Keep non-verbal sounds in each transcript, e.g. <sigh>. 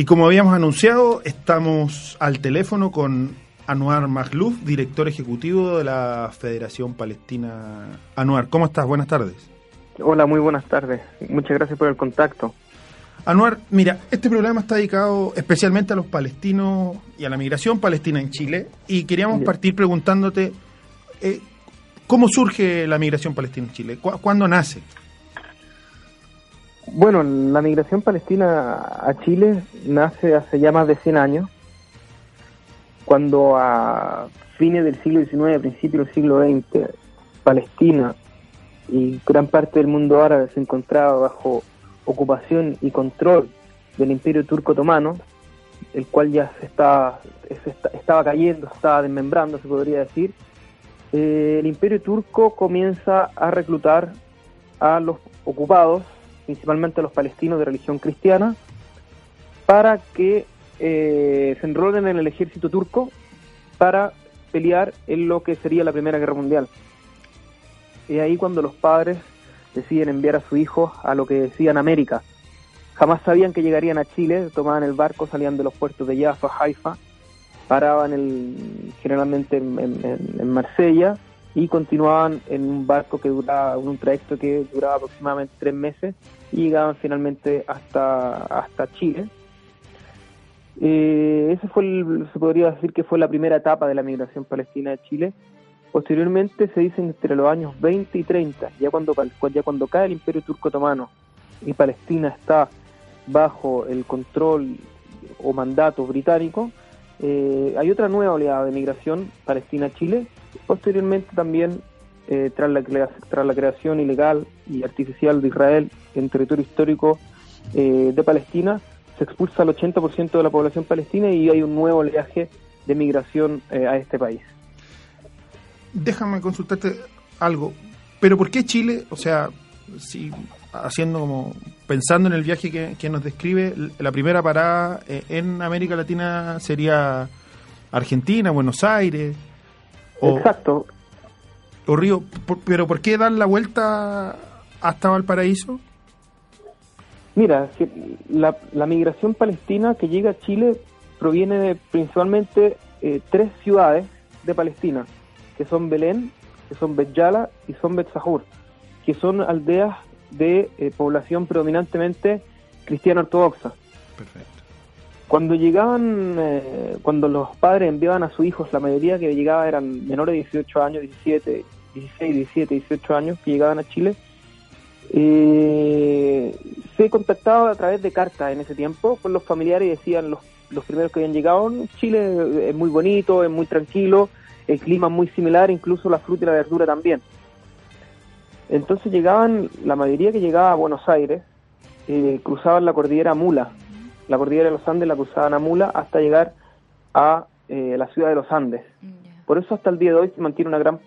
Y como habíamos anunciado, estamos al teléfono con Anuar Magluf, director ejecutivo de la Federación Palestina. Anuar, ¿cómo estás? Buenas tardes. Hola, muy buenas tardes. Muchas gracias por el contacto. Anuar, mira, este programa está dedicado especialmente a los palestinos y a la migración palestina en Chile y queríamos partir preguntándote eh, cómo surge la migración palestina en Chile, ¿cuándo nace? Bueno, la migración palestina a Chile nace hace ya más de 100 años, cuando a fines del siglo XIX, principios del siglo XX, Palestina y gran parte del mundo árabe se encontraba bajo ocupación y control del imperio turco otomano, el cual ya se estaba, estaba cayendo, estaba desmembrando, se podría decir, eh, el imperio turco comienza a reclutar a los ocupados principalmente a los palestinos de religión cristiana, para que eh, se enrolen en el ejército turco para pelear en lo que sería la Primera Guerra Mundial. Y ahí cuando los padres deciden enviar a su hijo a lo que decían América. Jamás sabían que llegarían a Chile, tomaban el barco, salían de los puertos de Jaffa, Haifa, paraban el, generalmente en, en Marsella y continuaban en un barco que duraba, un trayecto que duraba aproximadamente tres meses y llegaban finalmente hasta, hasta Chile. Eh, ese fue, se podría decir que fue la primera etapa de la migración palestina de Chile. Posteriormente se dice entre los años 20 y 30, ya cuando, ya cuando cae el Imperio Turco Otomano y Palestina está bajo el control o mandato británico, eh, hay otra nueva oleada de migración Palestina-Chile. Posteriormente también eh, tras, la, tras la creación ilegal y artificial de Israel en territorio histórico eh, de Palestina, se expulsa al 80% de la población palestina y hay un nuevo oleaje de migración eh, a este país. Déjame consultarte algo, pero ¿por qué Chile? O sea, si haciendo como pensando en el viaje que, que nos describe, la primera parada en América Latina sería Argentina, Buenos Aires. Exacto, o Río, pero ¿por qué dar la vuelta hasta Valparaíso? Mira, la, la migración palestina que llega a Chile proviene de principalmente eh, tres ciudades de Palestina, que son Belén, que son Betjala y son Betzahur, que son aldeas de eh, población predominantemente cristiana ortodoxa. Perfecto. Cuando llegaban, eh, cuando los padres enviaban a sus hijos, la mayoría que llegaba eran menores de 18 años, 17, 16, 17, 18 años que llegaban a Chile, eh, se contactaba a través de cartas en ese tiempo con los familiares y decían los, los primeros que habían llegado, Chile es muy bonito, es muy tranquilo, el clima es muy similar, incluso la fruta y la verdura también. Entonces llegaban, la mayoría que llegaba a Buenos Aires, eh, cruzaban la cordillera Mula, la cordillera de los Andes la cruzaban a Mula hasta llegar a eh, la ciudad de los Andes. Por eso hasta el día de hoy se mantiene una gran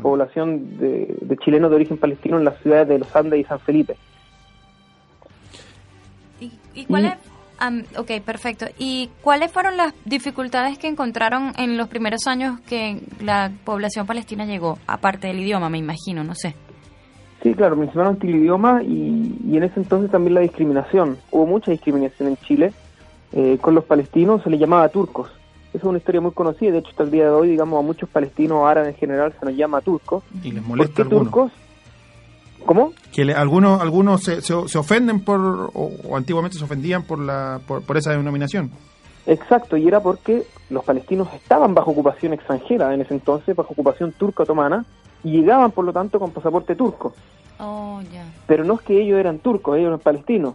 población de, chilenos de origen palestino en las ciudades de Los Andes y San Felipe. ¿Y, cuáles? ok, perfecto. ¿Y cuáles fueron las dificultades que encontraron en los primeros años que la población palestina llegó? Aparte del idioma, me imagino, no sé. Sí, claro, principalmente el idioma y, y en ese entonces también la discriminación. Hubo mucha discriminación en Chile. Eh, con los palestinos se les llamaba turcos Esa es una historia muy conocida, de hecho hasta el día de hoy, digamos, a muchos palestinos árabes en general se nos llama turcos. Y les molesta ¿Por qué turcos? ¿Cómo? Que le, algunos algunos se, se, se ofenden por, o, o, antiguamente se ofendían por, la, por, por esa denominación. Exacto, y era porque los palestinos estaban bajo ocupación extranjera en ese entonces, bajo ocupación turca otomana, y llegaban por lo tanto con pasaporte turco. Oh. Pero no es que ellos eran turcos, ellos eran palestinos.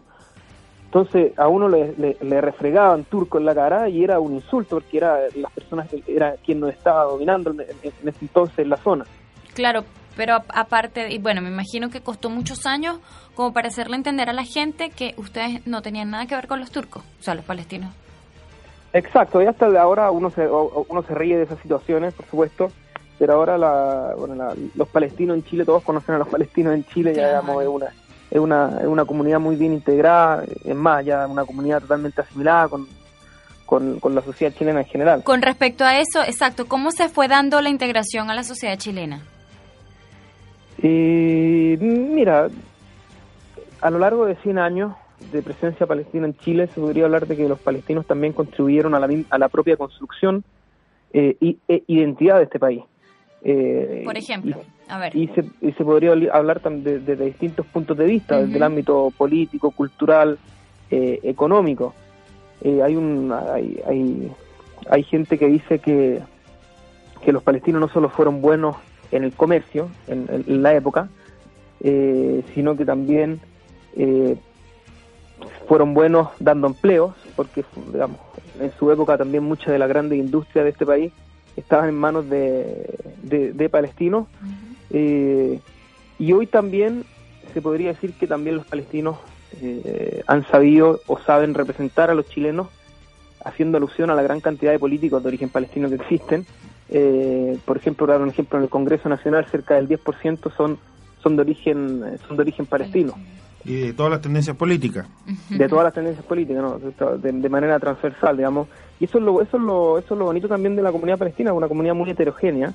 Entonces a uno le, le, le, refregaban turco en la cara y era un insulto porque era las personas era quien nos estaba dominando en ese entonces en la zona. Claro, pero aparte, y bueno, me imagino que costó muchos años como para hacerle entender a la gente que ustedes no tenían nada que ver con los turcos, o sea, los palestinos. Exacto, y hasta ahora uno se, uno se ríe de esas situaciones, por supuesto, pero ahora la, bueno, la, los palestinos en Chile, todos conocen a los palestinos en Chile, ya digamos, es una, es una, es una comunidad muy bien integrada, es más, ya una comunidad totalmente asimilada con, con, con, la sociedad chilena en general. Con respecto a eso, exacto, ¿cómo se fue dando la integración a la sociedad chilena? Eh, mira, a lo largo de 100 años de presencia palestina en Chile, se podría hablar de que los palestinos también contribuyeron a la, a la propia construcción eh, y, e identidad de este país. Eh, Por ejemplo, y, a ver. Y se, y se podría hablar también desde de, de distintos puntos de vista, uh -huh. desde el ámbito político, cultural, eh, económico. Eh, hay, un, hay, hay, hay gente que dice que, que los palestinos no solo fueron buenos en el comercio, en, en la época, eh, sino que también eh, fueron buenos dando empleos, porque digamos, en su época también mucha de la grande industria de este país estaban en manos de, de, palestinos. Eh, y hoy también se podría decir que también los palestinos eh, han sabido o saben representar a los chilenos, haciendo alusión a la gran cantidad de políticos de origen palestino que existen. Eh, por ejemplo, dar un ejemplo en el Congreso Nacional, cerca del 10% son son de origen son de origen palestino. Y de todas las tendencias políticas. De todas las tendencias políticas, ¿no? de, de, manera transversal, digamos. Y eso es, lo, eso, es lo, eso es lo bonito también de la comunidad palestina, una comunidad muy heterogénea,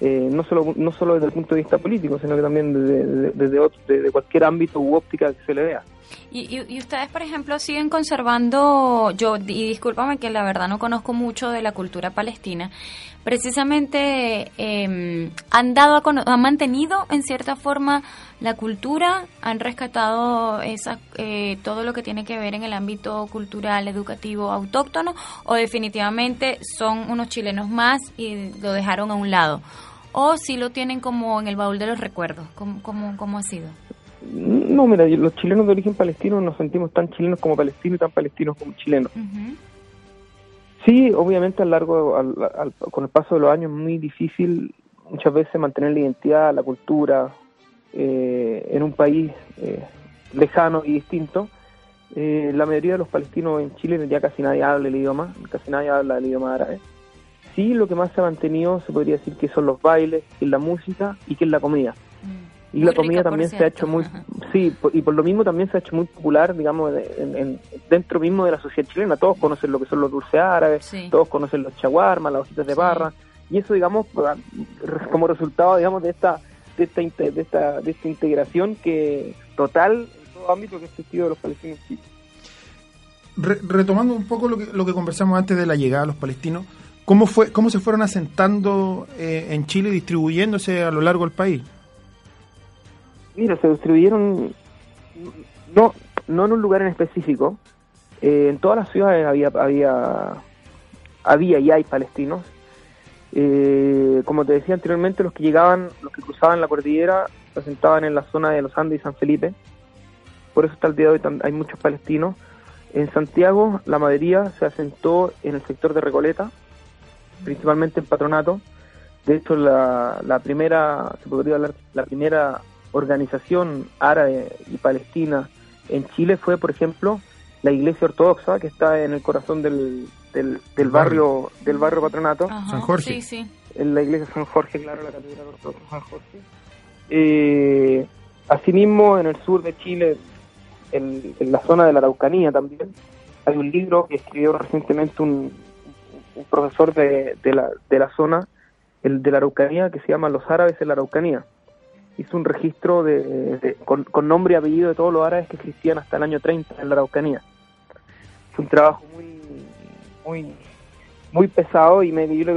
eh, no, solo, no solo desde el punto de vista político, sino que también desde, desde, desde cualquier ámbito u óptica que se le vea. Y, y, y, ustedes, por ejemplo, siguen conservando, yo, y discúlpame que la verdad no conozco mucho de la cultura palestina, precisamente eh, han dado, a, han mantenido en cierta forma la cultura, han rescatado esa, eh, todo lo que tiene que ver en el ámbito cultural, educativo, autóctono, o definitivamente son unos chilenos más y lo dejaron a un lado, o si lo tienen como en el baúl de los recuerdos, ¿cómo, cómo, cómo ha sido? No, mira, los chilenos de origen palestino nos sentimos tan chilenos como palestinos y tan palestinos como chilenos. Uh -huh. Sí, obviamente a largo, al, al, con el paso de los años, es muy difícil muchas veces mantener la identidad, la cultura eh, en un país eh, lejano y distinto. Eh, la mayoría de los palestinos en Chile ya casi nadie habla el idioma, casi nadie habla el idioma árabe. Sí, lo que más se ha mantenido se podría decir que son los bailes, que es la música y que es la comida. Mm y la comida también se ha hecho muy sí y por lo mismo también se ha hecho muy popular digamos en, en, dentro mismo de la sociedad chilena todos conocen lo que son los dulces árabes sí. todos conocen los chaguarmas las hojitas de barra sí. y eso digamos como resultado digamos de esta de esta de esta de esta integración que total en todo ámbito que ha existido de los palestinos en Chile. Re, retomando un poco lo que lo que conversamos antes de la llegada de los palestinos cómo fue cómo se fueron asentando eh, en Chile y distribuyéndose a lo largo del país Mira, se distribuyeron no no en un lugar en específico. Eh, en todas las ciudades había había había y hay palestinos. Eh, como te decía anteriormente, los que llegaban, los que cruzaban la cordillera, se asentaban en la zona de los Andes y San Felipe. Por eso hasta el día de hoy hay muchos palestinos. En Santiago, la mayoría se asentó en el sector de Recoleta, principalmente en Patronato. De hecho, la, la primera, se podría hablar, la primera organización árabe y palestina en Chile fue, por ejemplo, la Iglesia Ortodoxa, que está en el corazón del, del, del barrio del barrio Patronato. Ajá, San Jorge. Sí, sí. En la Iglesia San Jorge, claro, la Catedral Ortodoxa San Jorge. Eh, asimismo, en el sur de Chile, en, en, la zona de la Araucanía también, hay un libro que escribió recientemente un, un profesor de, de, la, de la zona, el de la Araucanía, que se llama Los Árabes en la Araucanía hizo un registro de, con, nombre y apellido de todos los árabes que existían hasta el año 30 en la Araucanía. Fue un trabajo muy, muy, muy pesado y me yo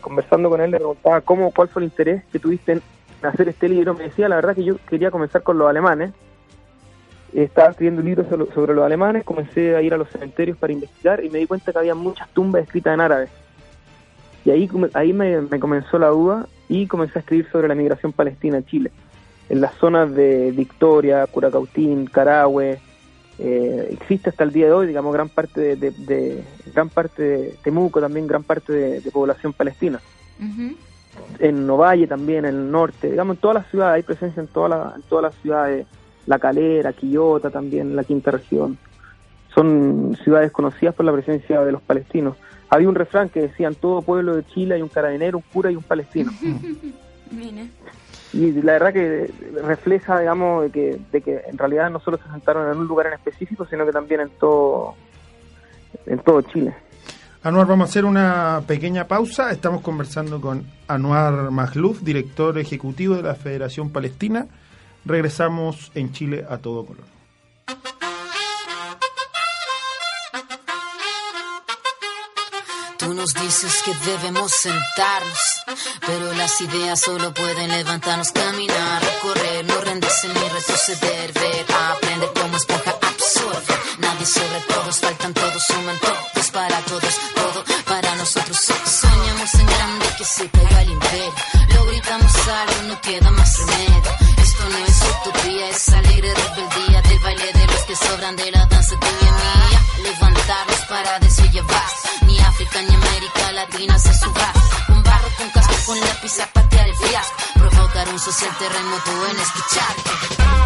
conversando con él le preguntaba cómo cuál fue el interés que tuviste en hacer este libro. Me decía la verdad que yo quería comenzar con los alemanes. Estaba escribiendo un libro sobre, los alemanes comencé a ir a los cementerios para investigar y me di cuenta que había muchas tumbas escritas en árabe. Y ahí ahí me comenzó la duda y comencé a escribir sobre la migración palestina a Chile en las zonas de Victoria Curacautín Carahue eh, existe hasta el día de hoy, digamos, gran parte de, gran parte de Temuco, también gran parte de, población palestina. En Novalle también, en el norte, digamos, en todas las ciudades, hay presencia en, todas las en todas las ciudades, La Calera, Quillota también, la quinta región. Son ciudades conocidas por la presencia de los palestinos. Había un refrán que decía, en todo pueblo de Chile hay un carabinero, un cura y un palestino. <laughs> y la verdad que refleja, digamos, de que, de que en realidad no solo se sentaron en un lugar en específico, sino que también en todo, en todo Chile. Anuar, vamos a hacer una pequeña pausa. Estamos conversando con Anuar Magluf, director ejecutivo de la Federación Palestina. Regresamos en Chile a todo color. Nos dices que debemos sentarnos, pero las ideas solo pueden levantarnos, caminar, recorrer, no rendirse ni retroceder, ver, aprender como esponja absorbe. Nadie sobre todos, faltan todos, suman todos para todos, todo para nosotros. Soñamos en grande que se caiga el imperio, lo gritamos algo, no queda más remedio. Esto no es utopía, es alegre rebeldía del baile de los que sobran de la danza tuya mía. Levantarnos para llevar ni África ni América Latina se suba. Con barro, con casco, con lápiz a patear el fiasco. Provocar un social terremoto en escuchar.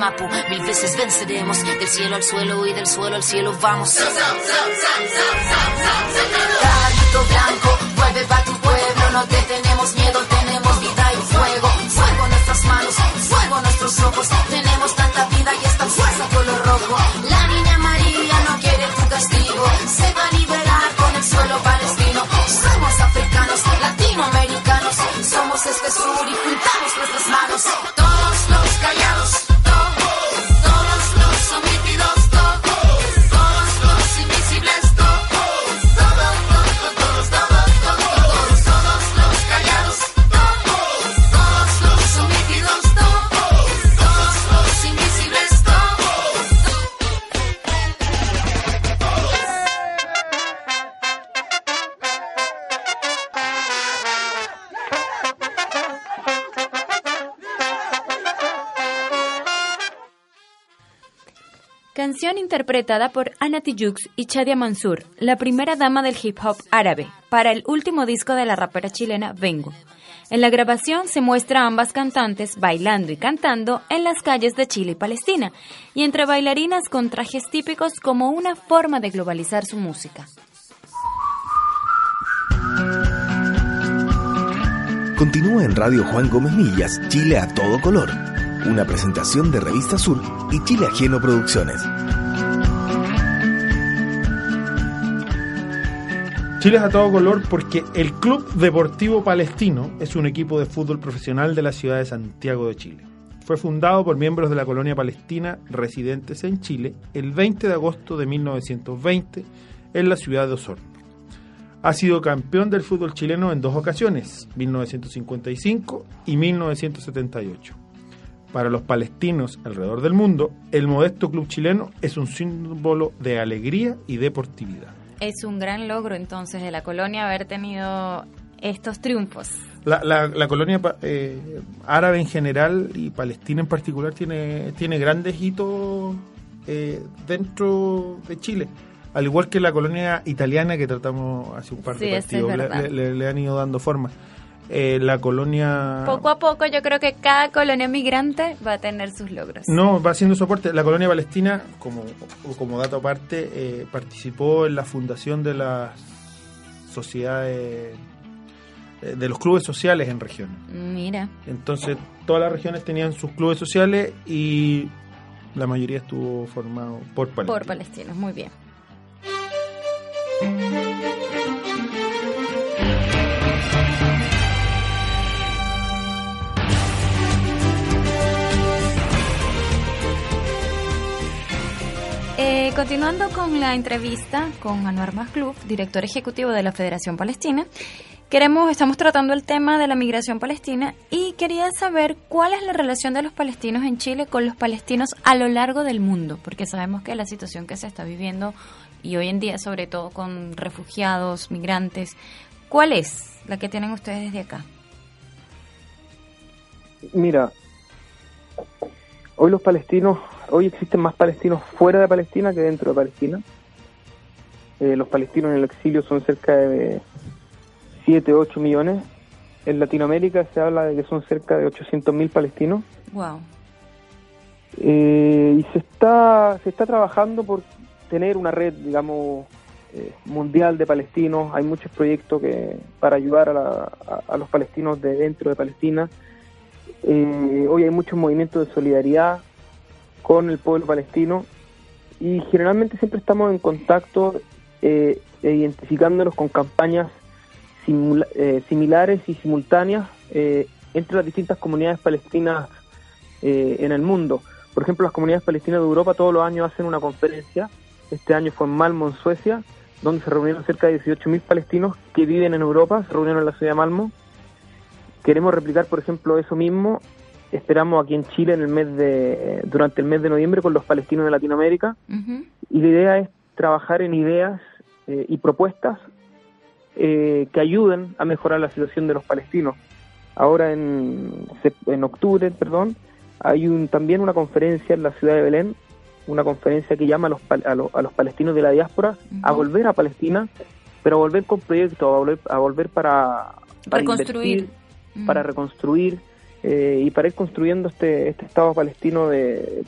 Mapu. Mil veces venceremos, del cielo al suelo y del suelo al cielo vamos. Carrito blanco, vuelve para tu pueblo, no te tenemos miedo, tenemos vida y fuego. Fuego en nuestras manos, fuego en nuestros ojos, tenemos tanta vida y esta fuerza color rojo. Canción interpretada por Ana Tijoux y Chadia Mansur, la primera dama del hip hop árabe, para el último disco de la rapera chilena Vengo. En la grabación se muestra a ambas cantantes bailando y cantando en las calles de Chile y Palestina, y entre bailarinas con trajes típicos como una forma de globalizar su música. Continúa en Radio Juan Gómez Millas, Chile a todo color una presentación de Revista Sur y Chile Ajeno Producciones. Chile es a todo color porque el Club Deportivo Palestino es un equipo de fútbol profesional de la ciudad de Santiago de Chile. Fue fundado por miembros de la colonia palestina residentes en Chile el 20 de agosto de 1920 en la ciudad de Osorno. Ha sido campeón del fútbol chileno en dos ocasiones, 1955 y 1978. Para los palestinos alrededor del mundo, el modesto club chileno es un símbolo de alegría y deportividad. Es un gran logro entonces de la colonia haber tenido estos triunfos. La, la, colonia eh, árabe en general y palestina en particular tiene, tiene grandes hitos eh, dentro de Chile. Al igual que la colonia italiana que tratamos hace un par de partidos, le, han ido dando forma. Eh, la colonia... Poco a poco yo creo que cada colonia migrante va a tener sus logros. No, va haciendo soporte. La colonia palestina, como, como dato aparte, eh, participó en la fundación de las sociedades, eh, de los clubes sociales en regiones. Mira. Entonces, todas las regiones tenían sus clubes sociales y la mayoría estuvo formado por palestinos. Por palestinos, muy bien. Continuando con la entrevista con Anuar Magluf, director ejecutivo de la Federación Palestina, queremos, estamos tratando el tema de la migración palestina y quería saber cuál es la relación de los palestinos en Chile con los palestinos a lo largo del mundo, porque sabemos que la situación que se está viviendo y hoy en día, sobre todo con refugiados, migrantes, ¿cuál es la que tienen ustedes desde acá? Mira, hoy los palestinos hoy existen más palestinos fuera de Palestina que dentro de Palestina. Eh, los palestinos en el exilio son cerca de 7, 8 millones. En Latinoamérica se habla de que son cerca de 800.000 palestinos. Wow. Eh, y se está, se está trabajando por tener una red, digamos, eh, mundial de palestinos. Hay muchos proyectos que para ayudar a, a los palestinos de dentro de Palestina. Hoy hay muchos movimientos de solidaridad con el pueblo palestino y generalmente siempre estamos en contacto eh, e identificándonos con campañas eh, similares y simultáneas eh, entre las distintas comunidades palestinas en el mundo. Por ejemplo, las comunidades palestinas de Europa todos los años hacen una conferencia. Este año fue en Malmo, en Suecia, donde se reunieron cerca de 18.000 palestinos que viven en Europa, se reunieron en la ciudad de Malmo. Queremos replicar, por ejemplo, eso mismo. Esperamos aquí en Chile en el mes de durante el mes de noviembre con los palestinos de Latinoamérica. Y la idea es trabajar en ideas eh, y propuestas eh, que ayuden a mejorar la situación de los palestinos. Ahora en, en octubre, perdón, hay un, también una conferencia en la ciudad de Belén, una conferencia que llama a los, a, los palestinos de la diáspora a volver a Palestina, pero a volver con proyectos, a volver, a volver para, para reconstruir, para reconstruir eh, y para ir construyendo este, este Estado palestino de,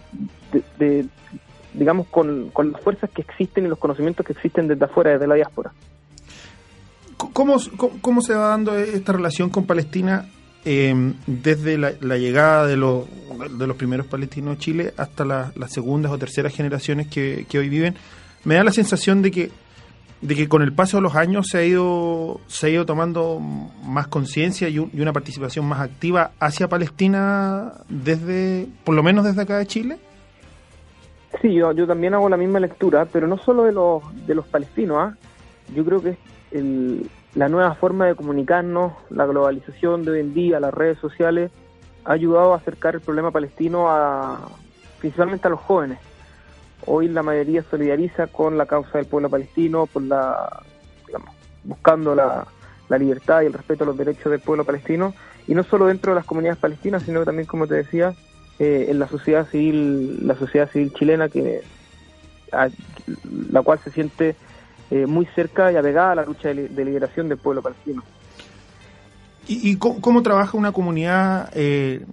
digamos, con, con, las fuerzas que existen y los conocimientos que existen desde afuera, desde la diáspora. ¿Cómo, cómo, se va dando esta relación con Palestina eh, desde la, llegada de, los de los primeros palestinos a Chile hasta las segundas o terceras generaciones que, que hoy viven? Me da la sensación de que de que con el paso de los años se ha ido, se ha ido tomando más conciencia y, una participación más activa hacia Palestina desde, por lo menos desde acá de Chile? Sí, yo, yo también hago la misma lectura, pero no solo de los, de los palestinos, ¿ah? yo creo que el, la nueva forma de comunicarnos, la globalización de hoy en día, las redes sociales, ha ayudado a acercar el problema palestino a principalmente a los jóvenes Hoy la mayoría solidariza con la causa del pueblo palestino, por la, buscando la, libertad y el respeto a los derechos del pueblo palestino, y no solo dentro de las comunidades palestinas, sino también, como te decía, eh, en la sociedad civil, la sociedad civil chilena que, la cual se siente eh, muy cerca y apegada a la lucha de, liberación del pueblo palestino. ¿Y, cómo, trabaja una comunidad eh,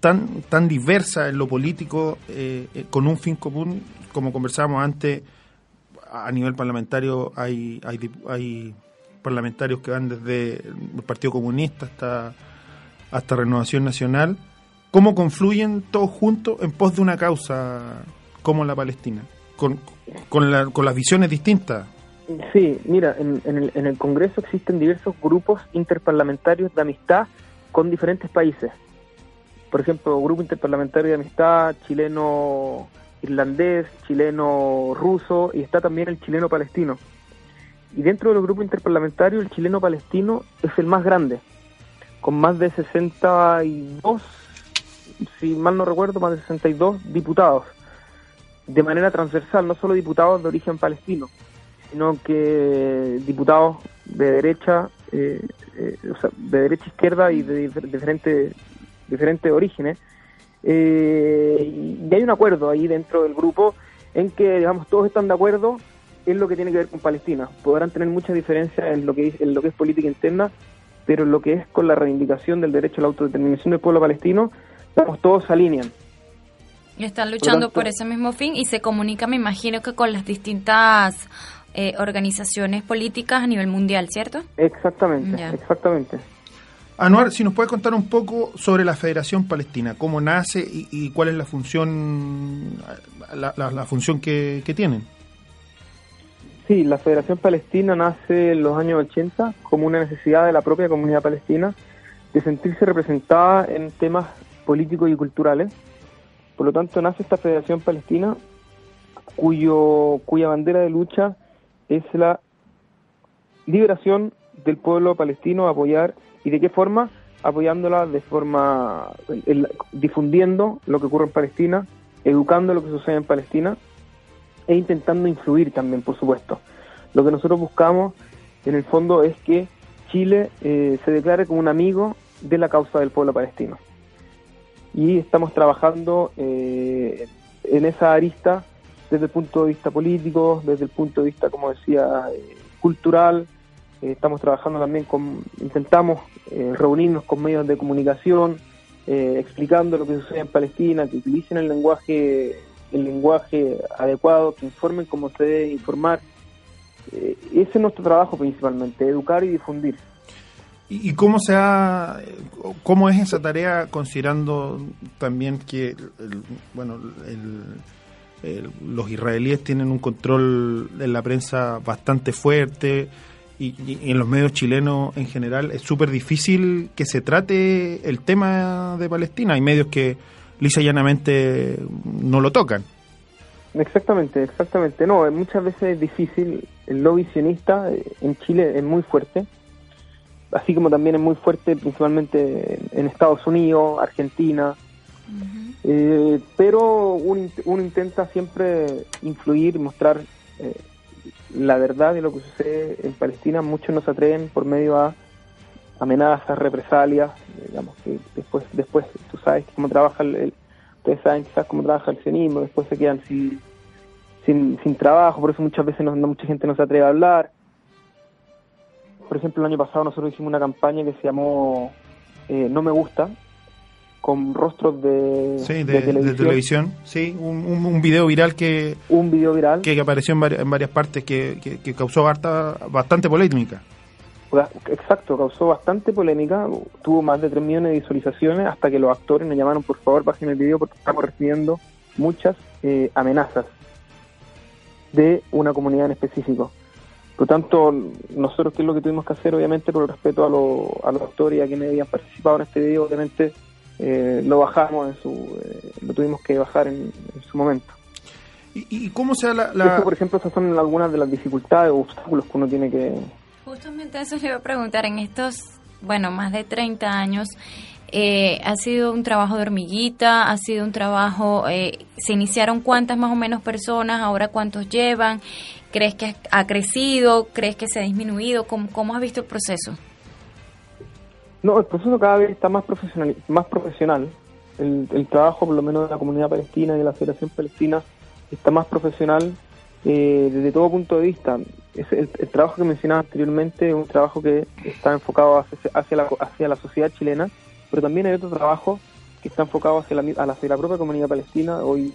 tan, tan diversa en lo político, eh, con un fin común, como conversábamos antes, a nivel parlamentario hay, hay, hay parlamentarios que van desde el Partido Comunista hasta, hasta Renovación Nacional? ¿Cómo confluyen todos juntos en pos de una causa como la Palestina? Con, con, las visiones distintas. Sí, mira, en, el, en el Congreso existen diversos grupos interparlamentarios de amistad con diferentes países. Por ejemplo, Grupo Interparlamentario de Amistad chileno irlandés, chileno ruso y está también el chileno palestino. Y dentro del grupo interparlamentario, el chileno palestino es el más grande, con más de 62 si mal no recuerdo, más de 62 diputados, de manera transversal, no solo diputados de origen palestino, sino que diputados de derecha, eh, eh, o sea, de derecha izquierda y de diferentes diferentes orígenes. Eh, y hay un acuerdo ahí dentro del grupo en que, digamos, todos están de acuerdo en lo que tiene que ver con Palestina. Podrán tener muchas diferencias en lo que en lo que es política interna, pero en lo que es con la reivindicación del derecho a la autodeterminación del pueblo palestino, todos se alinean. Y están luchando por, ese mismo fin y se comunica, me imagino que con las distintas eh, organizaciones políticas a nivel mundial, ¿cierto? Exactamente, exactamente. Anuar, si nos puede contar un poco sobre la Federación Palestina, cómo nace y, cuál es la función, la, función que, que, tienen. Sí, la Federación Palestina nace en los años 80 como una necesidad de la propia comunidad palestina de sentirse representada en temas políticos y culturales. Por lo tanto, nace esta Federación Palestina cuyo, cuya bandera de lucha es la liberación del pueblo palestino, apoyar, ¿y de qué forma? Apoyándola de forma, difundiendo lo que ocurre en Palestina, educando lo que sucede en Palestina e intentando influir también, por supuesto. Lo que nosotros buscamos, en el fondo, es que Chile eh, se declare como un amigo de la causa del pueblo palestino y estamos trabajando eh, en esa arista desde el punto de vista político, desde el punto de vista, como decía, eh, cultural. Eh, estamos trabajando también con, intentamos reunirnos con medios de comunicación, explicando lo que sucede en Palestina, que utilicen el lenguaje, el lenguaje adecuado, que informen cómo se debe informar. ese es nuestro trabajo principalmente, educar y difundir. ¿Y cómo se ha, cómo es esa tarea considerando también que, bueno, los israelíes tienen un control en la prensa bastante fuerte y, en los medios chilenos en general es súper difícil que se trate el tema de Palestina. Hay medios que lisa y llanamente no lo tocan. Exactamente, exactamente. No, muchas veces es difícil. El lobby sionista en Chile es muy fuerte así como también es muy fuerte principalmente en Estados Unidos, Argentina, eh, pero uno, intenta siempre influir, mostrar eh, la verdad de lo que sucede en Palestina. Muchos no se atreven por medio a amenazas, represalias, digamos que después, después tú sabes cómo trabaja el, ustedes saben quizás cómo trabaja el sionismo, después se quedan sin, sin, sin trabajo, por eso muchas veces no, mucha gente no se atreve a hablar por ejemplo, el año pasado nosotros hicimos una campaña que se llamó eh, No Me Gusta, con rostros de, televisión. Sí, un, un, video viral que un video viral que, apareció en, varias, en varias partes que, que, causó harta, bastante polémica. Exacto, causó bastante polémica, tuvo más de 3 millones de visualizaciones hasta que los actores nos llamaron por favor bajen el video porque estamos recibiendo muchas eh, amenazas de una comunidad en específico. Por lo tanto, nosotros qué es lo que tuvimos que hacer, obviamente, por el respeto a, a los actores y a quienes habían participado en este video, obviamente eh, lo bajamos, en su, eh, lo tuvimos que bajar en, su momento. ¿Y, cómo se la, la... por ejemplo, esas son algunas de las dificultades o obstáculos que uno tiene que... Justamente eso le iba a preguntar, en estos, bueno, más de 30 años, eh, ha sido un trabajo de hormiguita, ha sido un trabajo, se iniciaron cuántas más o menos personas, ahora cuántos llevan, ¿Crees que ha crecido? ¿Crees que se ha disminuido? ¿Cómo, cómo has visto el proceso? No, el proceso cada vez está más profesional. Más profesional. El, trabajo, por lo menos de la comunidad palestina y de la Federación Palestina, está más profesional eh, desde todo punto de vista. Es el, trabajo que mencionaba anteriormente es un trabajo que está enfocado hacia, hacia, la, hacia la sociedad chilena, pero también hay otro trabajo que está enfocado hacia la, hacia la propia comunidad palestina. Hoy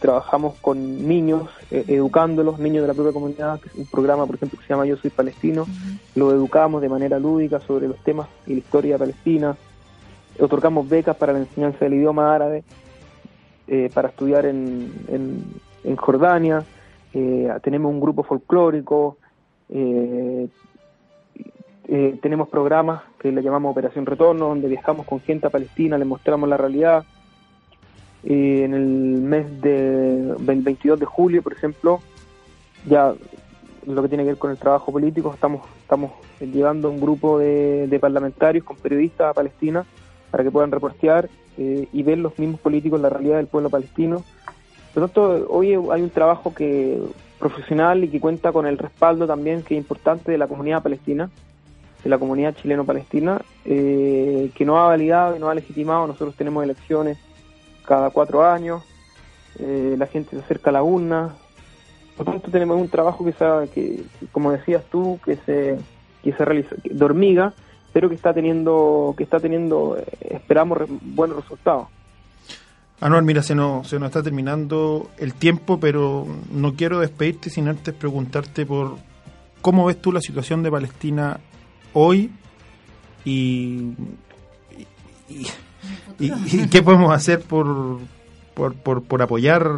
trabajamos con niños, eh, educándolos, niños de la propia comunidad, que es un programa, por ejemplo, que se llama Yo Soy Palestino. Lo educamos de manera lúdica sobre los temas y la historia palestina. Otorgamos becas para la enseñanza del idioma árabe, eh, para estudiar en, en, Jordania. Eh, tenemos un grupo folclórico. tenemos programas que le llamamos Operación Retorno, donde viajamos con gente a Palestina, les mostramos la realidad en el mes de 22 de julio, por ejemplo, ya lo que tiene que ver con el trabajo político, estamos, estamos llevando un grupo de, parlamentarios con periodistas a Palestina para que puedan reportear eh, y ver los mismos políticos la realidad del pueblo palestino. Por lo tanto, hoy hay un trabajo que profesional y que cuenta con el respaldo también que es importante de la comunidad palestina, de la comunidad chileno-palestina, eh, que no ha validado y no ha legitimado. Nosotros tenemos elecciones cada cuatro años, eh, la gente se acerca a la urna, por tanto tenemos un trabajo que, sea, que como decías tú, que se, que se realiza de hormiga, pero que está teniendo, que está teniendo, eh, esperamos buenos resultados. Anual, mira, se nos, se nos está terminando el tiempo, pero no quiero despedirte sin antes preguntarte por cómo ves tú la situación de Palestina hoy ¿Y, qué podemos hacer por, por, por, apoyar,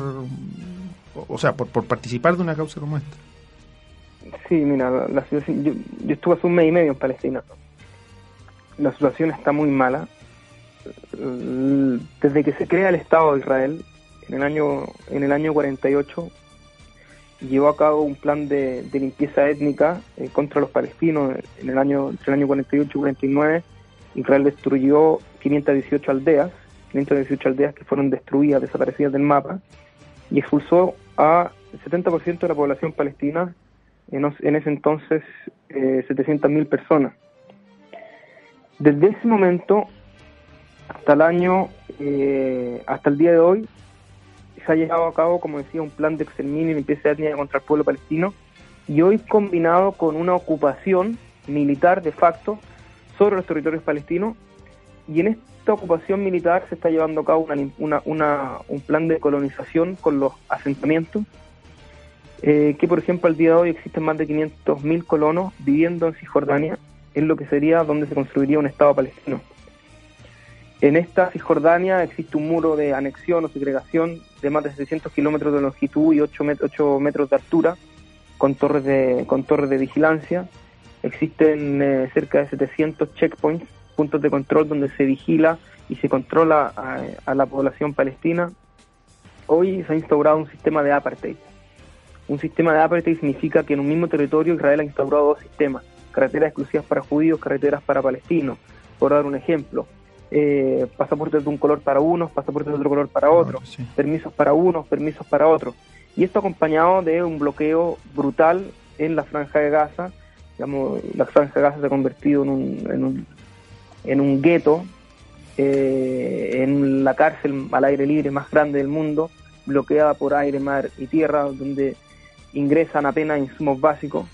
o sea, por, por participar de una causa como esta? Sí, mira, la, situación, yo, estuve hace un mes y medio en Palestina. La situación está muy mala. Desde que se crea el Estado de Israel, en el año, en el año 48, llevó a cabo un plan de, limpieza étnica eh, contra los palestinos en el año, entre el año 48 y 49 Israel destruyó 518 aldeas, 518 aldeas que fueron destruidas, desaparecidas del mapa, y expulsó a 70% de la población palestina, en, ese entonces eh, 700.000 personas. Desde ese momento hasta el año, eh, hasta el día de hoy, se ha llevado a cabo, como decía, un plan de exterminio y limpieza étnica contra el pueblo palestino, y hoy combinado con una ocupación militar de facto sobre los territorios palestinos y en esta ocupación militar se está llevando a cabo un plan de colonización con los asentamientos, eh, que por ejemplo al día de hoy existen más de 500.000 colonos viviendo en Cisjordania, en lo que sería donde se construiría un Estado palestino. En esta Cisjordania existe un muro de anexión o segregación de más de 700 kilómetros de longitud y 8, metros de altura, con torres de, con torres de vigilancia, Existen eh, cerca de 700 checkpoints, puntos de control donde se vigila y se controla a, la población palestina. Hoy se ha instaurado un sistema de apartheid. Un sistema de apartheid significa que en un mismo territorio Israel ha instaurado dos sistemas, carreteras exclusivas para judíos, carreteras para palestinos, por dar un ejemplo. Eh, pasaportes de un color para unos, pasaportes de otro color para otros, permisos para unos, permisos para otros. Y esto acompañado de un bloqueo brutal en la franja de Gaza, digamos, la Franja Gaza se ha convertido en un, en un, en un gueto, eh, en la cárcel al aire libre más grande del mundo, bloqueada por aire, mar y tierra, donde ingresan apenas insumos básicos.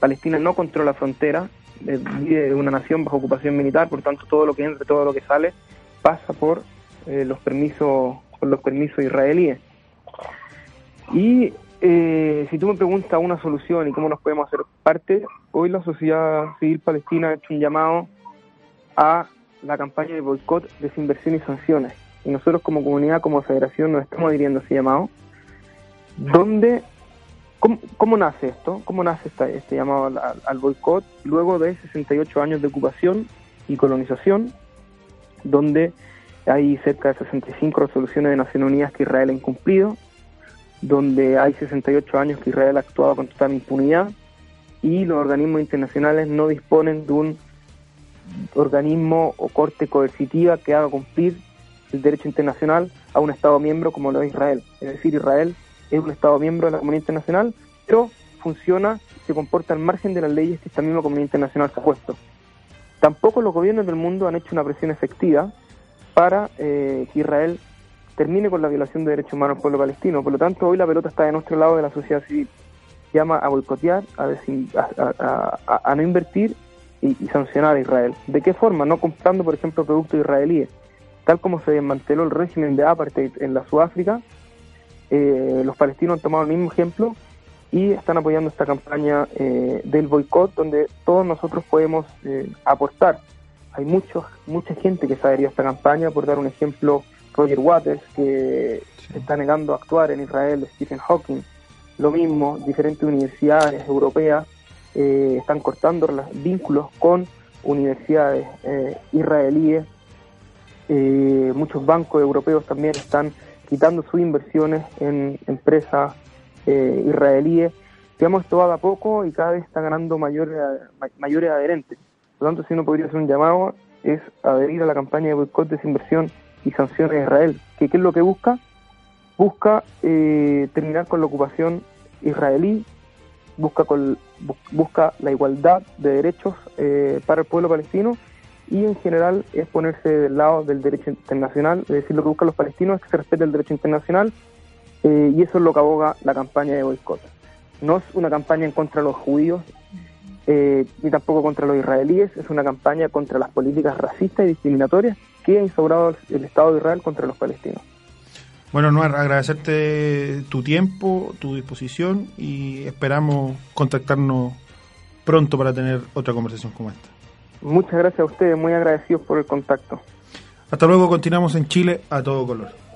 Palestina no controla la frontera, vive una nación bajo ocupación militar, por tanto todo lo que entra, todo lo que sale, pasa por eh, los permisos, por los permisos israelíes. Y eh, si tú me preguntas una solución y cómo nos podemos hacer parte, hoy la sociedad civil palestina ha hecho un llamado a la campaña de boicot, desinversión y sanciones. Y nosotros como comunidad, como federación, nos estamos adhiriendo a ese llamado. ¿Dónde, cómo, nace esto? ¿Cómo nace este llamado al, al boicot? Luego de 68 años de ocupación y colonización, donde hay cerca de 65 resoluciones de Naciones Unidas que Israel ha incumplido, donde hay 68 años que Israel ha actuado con total impunidad y los organismos internacionales no disponen de un organismo o corte coercitiva que haga cumplir el derecho internacional a un Estado miembro como lo es Israel. Es decir, Israel es un Estado miembro de la comunidad internacional, pero funciona, se comporta al margen de las leyes que esta misma comunidad internacional se ha puesto. Tampoco los gobiernos del mundo han hecho una presión efectiva para eh, que Israel termine con la violación de derechos humanos del pueblo palestino. Por lo tanto, hoy la pelota está de nuestro lado de la sociedad civil. Llama a boicotear, a, no invertir y, sancionar a Israel. ¿De qué forma? No comprando, por ejemplo, productos israelíes. Tal como se desmanteló el régimen de apartheid en la Sudáfrica, eh, los palestinos han tomado el mismo ejemplo y están apoyando esta campaña eh, del boicot donde todos nosotros podemos eh, aportar. Hay muchos, mucha gente que se adherido a esta campaña, por dar un ejemplo, Roger Waters, que se está negando a actuar en Israel, Stephen Hawking, lo mismo, diferentes universidades europeas eh, están cortando los vínculos con universidades israelíes, muchos bancos europeos también están quitando sus inversiones en empresas eh, israelíes. Digamos, esto va a poco y cada vez está ganando mayores, mayores adherentes. Por lo tanto, si uno podría hacer un llamado, es adherir a la campaña de boicot, desinversión y sanciones de Israel. ¿Qué, ¿Qué es lo que busca? Busca eh, terminar con la ocupación israelí, busca, con, busca la igualdad de derechos eh, para el pueblo palestino y en general es ponerse del lado del derecho internacional, es decir, lo que buscan los palestinos es que se respete el derecho internacional eh, y eso es lo que aboga la campaña de boicot. No es una campaña en contra de los judíos, eh, ni tampoco contra los israelíes, es una campaña contra las políticas racistas y discriminatorias que ha instaurado el Estado de Israel contra los palestinos. Bueno, Noar, agradecerte tu tiempo, tu disposición y esperamos contactarnos pronto para tener otra conversación como esta. Muchas gracias a ustedes, muy agradecidos por el contacto. Hasta luego, continuamos en Chile a todo color.